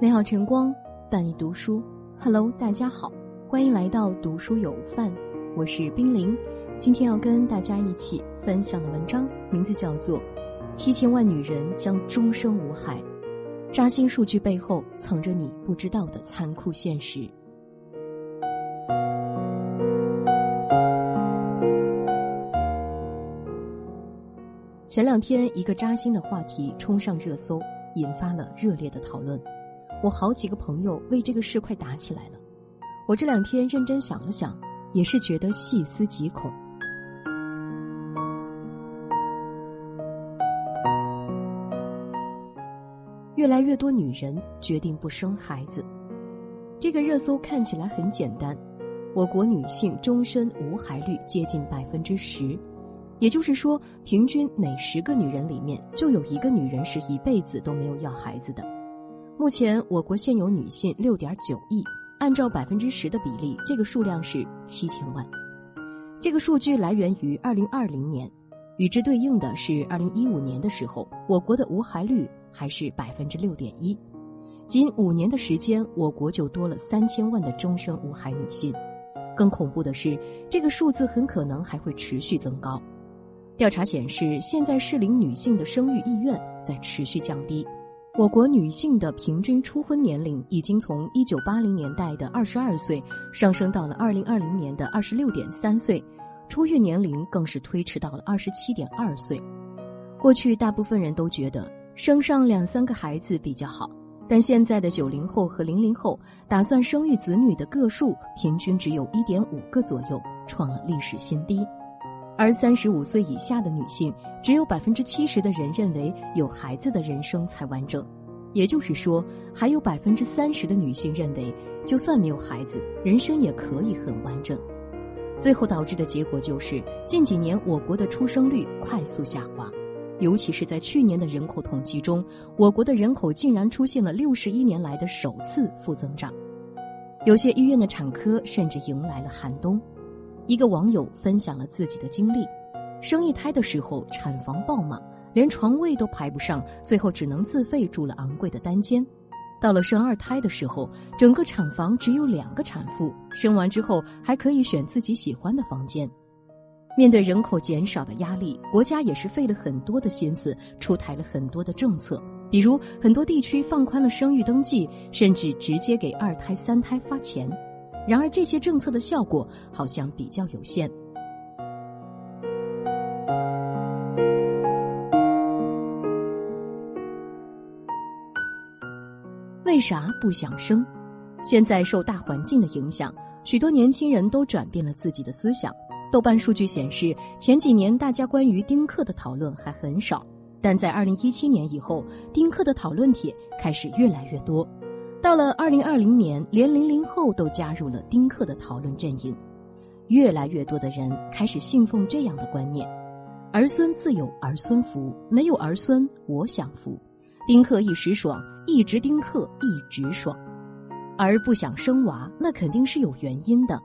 美好晨光伴你读书，Hello，大家好，欢迎来到读书有范，我是冰凌，今天要跟大家一起分享的文章名字叫做《七千万女人将终生无孩》，扎心数据背后藏着你不知道的残酷现实。前两天，一个扎心的话题冲上热搜，引发了热烈的讨论。我好几个朋友为这个事快打起来了。我这两天认真想了想，也是觉得细思极恐。越来越多女人决定不生孩子。这个热搜看起来很简单，我国女性终身无孩率接近百分之十。也就是说，平均每十个女人里面就有一个女人是一辈子都没有要孩子的。目前我国现有女性六点九亿，按照百分之十的比例，这个数量是七千万。这个数据来源于二零二零年，与之对应的是二零一五年的时候，我国的无孩率还是百分之六点一。仅五年的时间，我国就多了三千万的终生无孩女性。更恐怖的是，这个数字很可能还会持续增高。调查显示，现在适龄女性的生育意愿在持续降低。我国女性的平均初婚年龄已经从一九八零年代的二十二岁上升到了二零二零年的二十六点三岁，出院年龄更是推迟到了二十七点二岁。过去大部分人都觉得生上两三个孩子比较好，但现在的九零后和零零后打算生育子女的个数平均只有一点五个左右，创了历史新低。而三十五岁以下的女性，只有百分之七十的人认为有孩子的人生才完整，也就是说，还有百分之三十的女性认为，就算没有孩子，人生也可以很完整。最后导致的结果就是，近几年我国的出生率快速下滑，尤其是在去年的人口统计中，我国的人口竟然出现了六十一年来的首次负增长，有些医院的产科甚至迎来了寒冬。一个网友分享了自己的经历：生一胎的时候，产房爆满，连床位都排不上，最后只能自费住了昂贵的单间。到了生二胎的时候，整个产房只有两个产妇，生完之后还可以选自己喜欢的房间。面对人口减少的压力，国家也是费了很多的心思，出台了很多的政策，比如很多地区放宽了生育登记，甚至直接给二胎、三胎发钱。然而，这些政策的效果好像比较有限。为啥不想生？现在受大环境的影响，许多年轻人都转变了自己的思想。豆瓣数据显示，前几年大家关于丁克的讨论还很少，但在二零一七年以后，丁克的讨论帖开始越来越多。到了二零二零年，连零零后都加入了丁克的讨论阵营，越来越多的人开始信奉这样的观念：儿孙自有儿孙福，没有儿孙我享福。丁克一时爽，一直丁克一直爽。而不想生娃，那肯定是有原因的。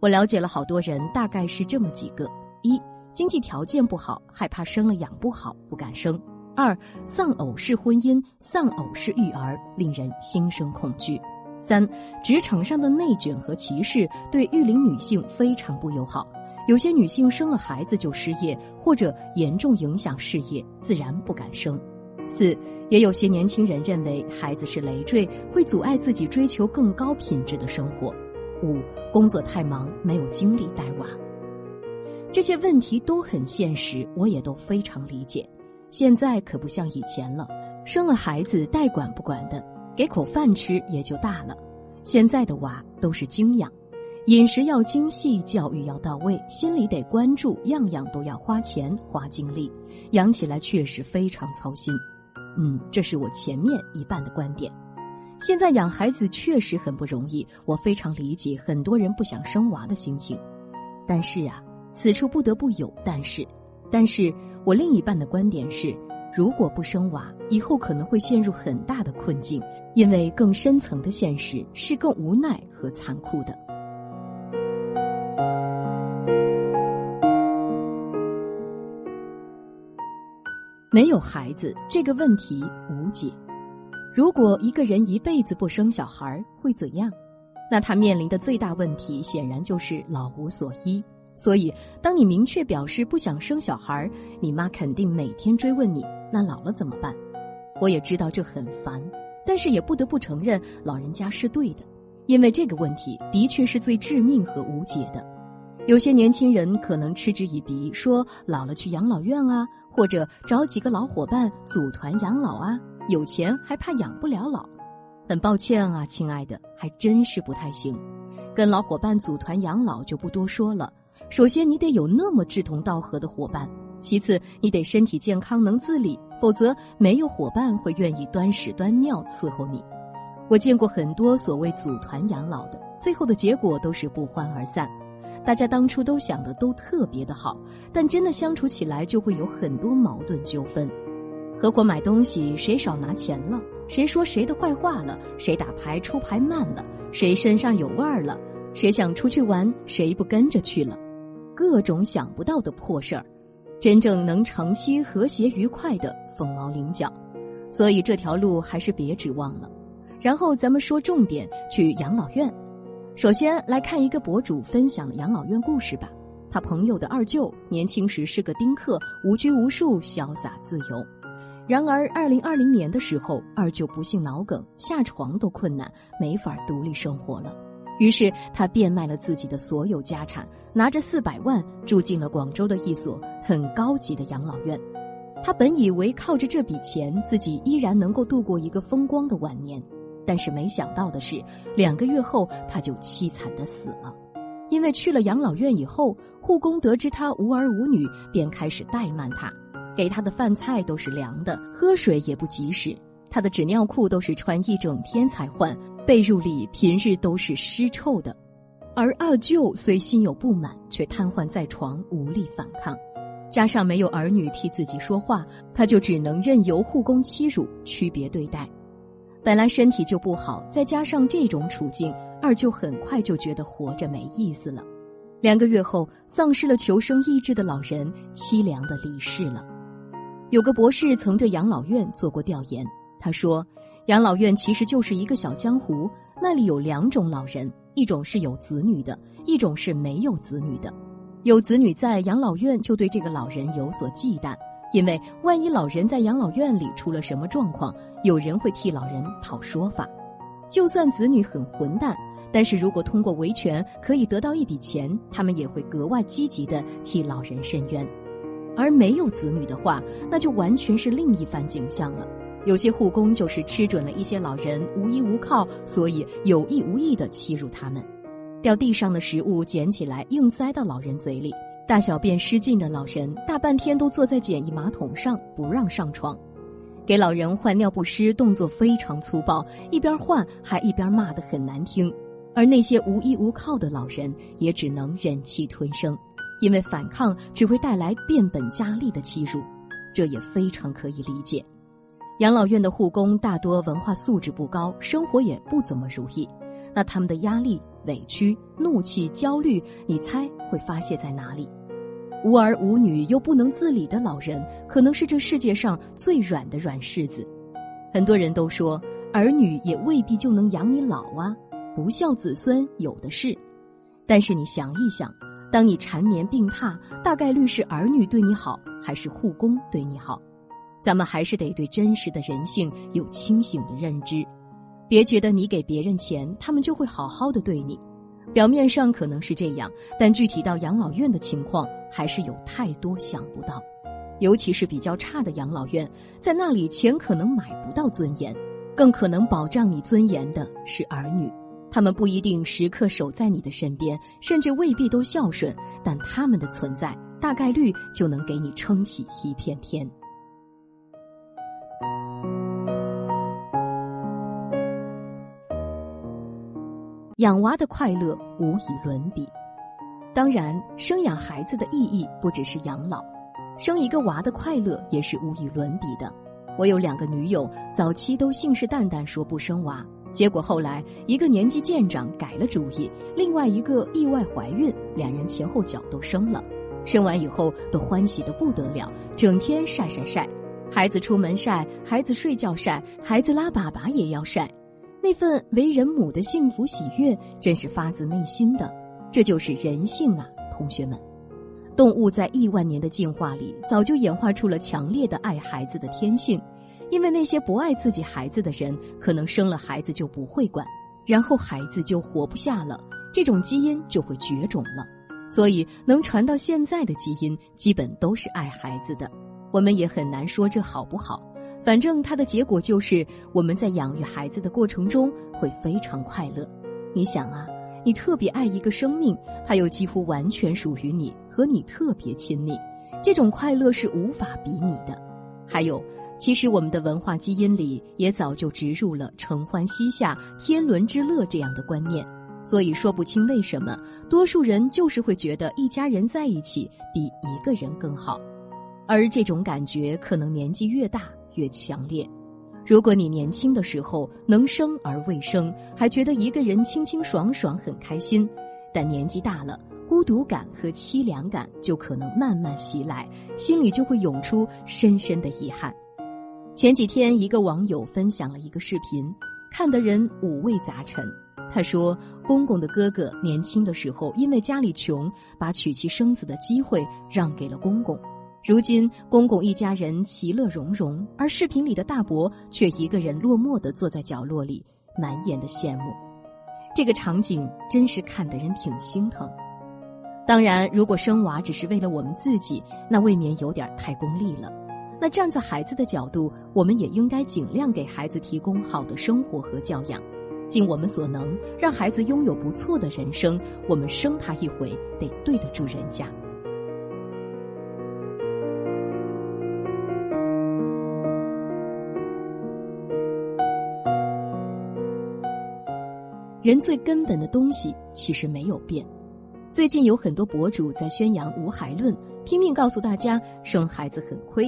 我了解了好多人，大概是这么几个：一、经济条件不好，害怕生了养不好，不敢生。二，丧偶式婚姻、丧偶式育儿令人心生恐惧。三，职场上的内卷和歧视对育龄女性非常不友好，有些女性生了孩子就失业，或者严重影响事业，自然不敢生。四，也有些年轻人认为孩子是累赘，会阻碍自己追求更高品质的生活。五，工作太忙，没有精力带娃。这些问题都很现实，我也都非常理解。现在可不像以前了，生了孩子带管不管的，给口饭吃也就大了。现在的娃都是精养，饮食要精细，教育要到位，心里得关注，样样都要花钱花精力，养起来确实非常操心。嗯，这是我前面一半的观点。现在养孩子确实很不容易，我非常理解很多人不想生娃的心情。但是啊，此处不得不有但是。但是我另一半的观点是如果不生娃以后可能会陷入很大的困境因为更深层的现实是更无奈和残酷的。没有孩子这个问题无解。如果一个人一辈子不生小孩会怎样？那他面临的最大问题显然就是老无所依。所以，当你明确表示不想生小孩，你妈肯定每天追问你：那老了怎么办？我也知道这很烦，但是也不得不承认，老人家是对的，因为这个问题的确是最致命和无解的。有些年轻人可能嗤之以鼻，说老了去养老院啊，或者找几个老伙伴组团养老啊，有钱还怕养不了老。很抱歉啊，亲爱的，还真是不太行。跟老伙伴组团养老就不多说了。首先，你得有那么志同道合的伙伴；其次，你得身体健康能自理，否则没有伙伴会愿意端屎端尿伺候你。我见过很多所谓组团养老的，最后的结果都是不欢而散。大家当初都想的都特别的好，但真的相处起来就会有很多矛盾纠纷。合伙买东西，谁少拿钱了？谁说谁的坏话了？谁打牌出牌慢了？谁身上有味儿了？谁想出去玩，谁不跟着去了？各种想不到的破事儿，真正能长期和谐愉快的凤毛麟角，所以这条路还是别指望了。然后咱们说重点，去养老院。首先来看一个博主分享养老院故事吧。他朋友的二舅年轻时是个丁克，无拘无束，潇洒自由。然而二零二零年的时候，二舅不幸脑梗，下床都困难，没法独立生活了。于是他变卖了自己的所有家产，拿着四百万住进了广州的一所很高级的养老院。他本以为靠着这笔钱，自己依然能够度过一个风光的晚年，但是没想到的是，两个月后他就凄惨的死了。因为去了养老院以后，护工得知他无儿无女，便开始怠慢他，给他的饭菜都是凉的，喝水也不及时，他的纸尿裤都是穿一整天才换。被褥里平日都是湿臭的，而二舅虽心有不满，却瘫痪在床，无力反抗。加上没有儿女替自己说话，他就只能任由护工欺辱、区别对待。本来身体就不好，再加上这种处境，二舅很快就觉得活着没意思了。两个月后，丧失了求生意志的老人凄凉的离世了。有个博士曾对养老院做过调研，他说。养老院其实就是一个小江湖，那里有两种老人，一种是有子女的，一种是没有子女的。有子女在养老院就对这个老人有所忌惮，因为万一老人在养老院里出了什么状况，有人会替老人讨说法。就算子女很混蛋，但是如果通过维权可以得到一笔钱，他们也会格外积极的替老人伸冤。而没有子女的话，那就完全是另一番景象了。有些护工就是吃准了一些老人无依无靠，所以有意无意的欺辱他们。掉地上的食物捡起来硬塞到老人嘴里，大小便失禁的老人大半天都坐在简易马桶上不让上床，给老人换尿不湿动作非常粗暴，一边换还一边骂得很难听。而那些无依无靠的老人也只能忍气吞声，因为反抗只会带来变本加厉的欺辱，这也非常可以理解。养老院的护工大多文化素质不高，生活也不怎么如意。那他们的压力、委屈、怒气、焦虑，你猜会发泄在哪里？无儿无女又不能自理的老人，可能是这世界上最软的软柿子。很多人都说，儿女也未必就能养你老啊，不孝子孙有的是。但是你想一想，当你缠绵病榻，大概率是儿女对你好，还是护工对你好？咱们还是得对真实的人性有清醒的认知，别觉得你给别人钱，他们就会好好的对你。表面上可能是这样，但具体到养老院的情况，还是有太多想不到。尤其是比较差的养老院，在那里钱可能买不到尊严，更可能保障你尊严的是儿女。他们不一定时刻守在你的身边，甚至未必都孝顺，但他们的存在，大概率就能给你撑起一片天。养娃的快乐无以伦比，当然，生养孩子的意义不只是养老，生一个娃的快乐也是无以伦比的。我有两个女友，早期都信誓旦旦说不生娃，结果后来一个年纪渐长改了主意，另外一个意外怀孕，两人前后脚都生了，生完以后都欢喜的不得了，整天晒晒晒。孩子出门晒，孩子睡觉晒，孩子拉粑粑也要晒，那份为人母的幸福喜悦，真是发自内心的。这就是人性啊，同学们。动物在亿万年的进化里，早就演化出了强烈的爱孩子的天性。因为那些不爱自己孩子的人，可能生了孩子就不会管，然后孩子就活不下了，这种基因就会绝种了。所以，能传到现在的基因，基本都是爱孩子的。我们也很难说这好不好，反正它的结果就是我们在养育孩子的过程中会非常快乐。你想啊，你特别爱一个生命，它又几乎完全属于你，和你特别亲密，这种快乐是无法比拟的。还有，其实我们的文化基因里也早就植入了承欢膝下、天伦之乐这样的观念，所以说不清为什么多数人就是会觉得一家人在一起比一个人更好。而这种感觉可能年纪越大越强烈。如果你年轻的时候能生而未生，还觉得一个人清清爽爽很开心，但年纪大了，孤独感和凄凉感就可能慢慢袭来，心里就会涌出深深的遗憾。前几天，一个网友分享了一个视频，看的人五味杂陈。他说，公公的哥哥年轻的时候因为家里穷，把娶妻生子的机会让给了公公。如今，公公一家人其乐融融，而视频里的大伯却一个人落寞地坐在角落里，满眼的羡慕。这个场景真是看得人挺心疼。当然，如果生娃只是为了我们自己，那未免有点太功利了。那站在孩子的角度，我们也应该尽量给孩子提供好的生活和教养，尽我们所能让孩子拥有不错的人生。我们生他一回，得对得住人家。人最根本的东西其实没有变。最近有很多博主在宣扬无孩论，拼命告诉大家生孩子很亏。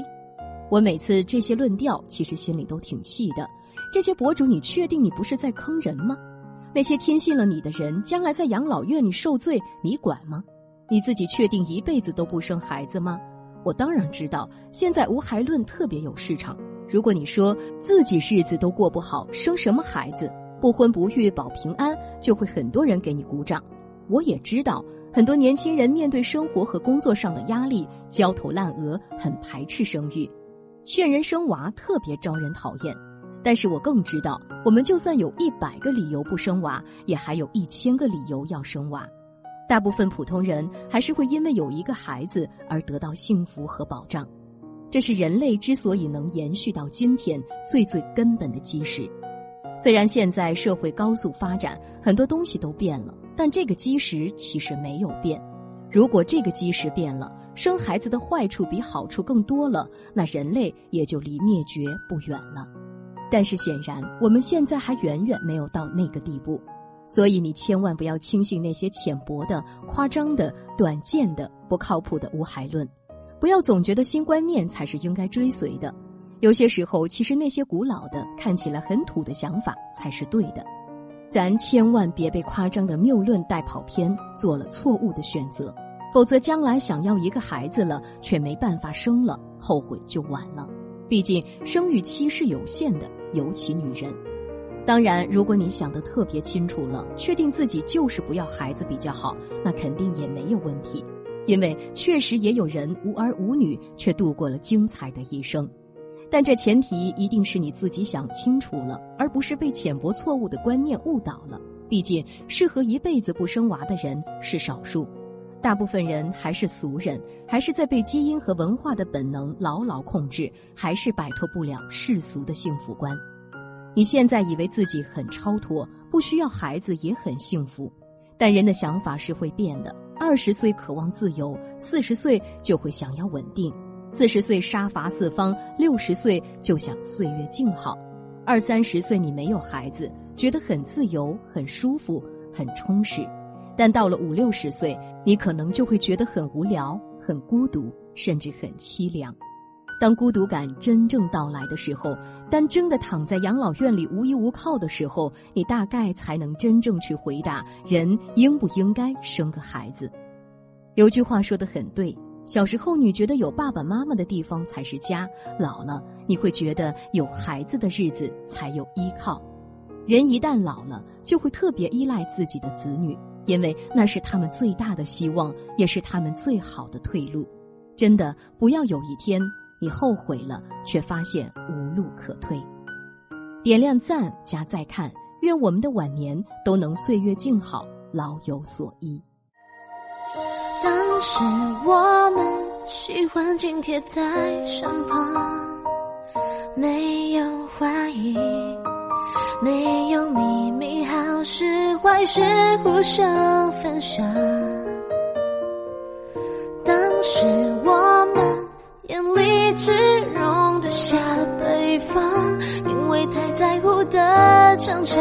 我每次这些论调，其实心里都挺气的。这些博主，你确定你不是在坑人吗？那些听信了你的人，将来在养老院里受罪，你管吗？你自己确定一辈子都不生孩子吗？我当然知道，现在无孩论特别有市场。如果你说自己日子都过不好，生什么孩子？不婚不育保平安，就会很多人给你鼓掌。我也知道，很多年轻人面对生活和工作上的压力，焦头烂额，很排斥生育，劝人生娃特别招人讨厌。但是我更知道，我们就算有一百个理由不生娃，也还有一千个理由要生娃。大部分普通人还是会因为有一个孩子而得到幸福和保障，这是人类之所以能延续到今天最最根本的基石。虽然现在社会高速发展，很多东西都变了，但这个基石其实没有变。如果这个基石变了，生孩子的坏处比好处更多了，那人类也就离灭绝不远了。但是显然，我们现在还远远没有到那个地步，所以你千万不要轻信那些浅薄的、夸张的、短见的、不靠谱的无孩论，不要总觉得新观念才是应该追随的。有些时候，其实那些古老的、看起来很土的想法才是对的。咱千万别被夸张的谬论带跑偏，做了错误的选择，否则将来想要一个孩子了，却没办法生了，后悔就晚了。毕竟生育期是有限的，尤其女人。当然，如果你想得特别清楚了，确定自己就是不要孩子比较好，那肯定也没有问题，因为确实也有人无儿无女却度过了精彩的一生。但这前提一定是你自己想清楚了，而不是被浅薄错误的观念误导了。毕竟，适合一辈子不生娃的人是少数，大部分人还是俗人，还是在被基因和文化的本能牢牢控制，还是摆脱不了世俗的幸福观。你现在以为自己很超脱，不需要孩子也很幸福，但人的想法是会变的。二十岁渴望自由，四十岁就会想要稳定。四十岁杀伐四方，六十岁就想岁月静好，二三十岁你没有孩子，觉得很自由、很舒服、很充实，但到了五六十岁，你可能就会觉得很无聊、很孤独，甚至很凄凉。当孤独感真正到来的时候，当真的躺在养老院里无依无靠的时候，你大概才能真正去回答：人应不应该生个孩子？有句话说的很对。小时候，你觉得有爸爸妈妈的地方才是家；老了，你会觉得有孩子的日子才有依靠。人一旦老了，就会特别依赖自己的子女，因为那是他们最大的希望，也是他们最好的退路。真的，不要有一天你后悔了，却发现无路可退。点亮赞加再看，愿我们的晚年都能岁月静好，老有所依。当时我们喜欢紧贴在身旁，没有怀疑，没有秘密，好事坏事互相分享。当时我们眼里只容得下对方，因为太在乎的争吵，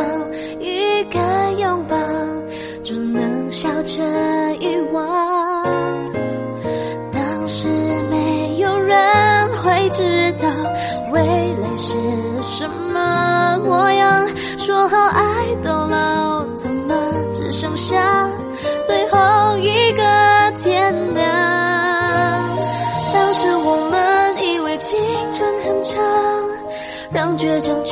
一个拥抱就能笑着遗忘。最后一个天亮？当时我们以为青春很长，让倔强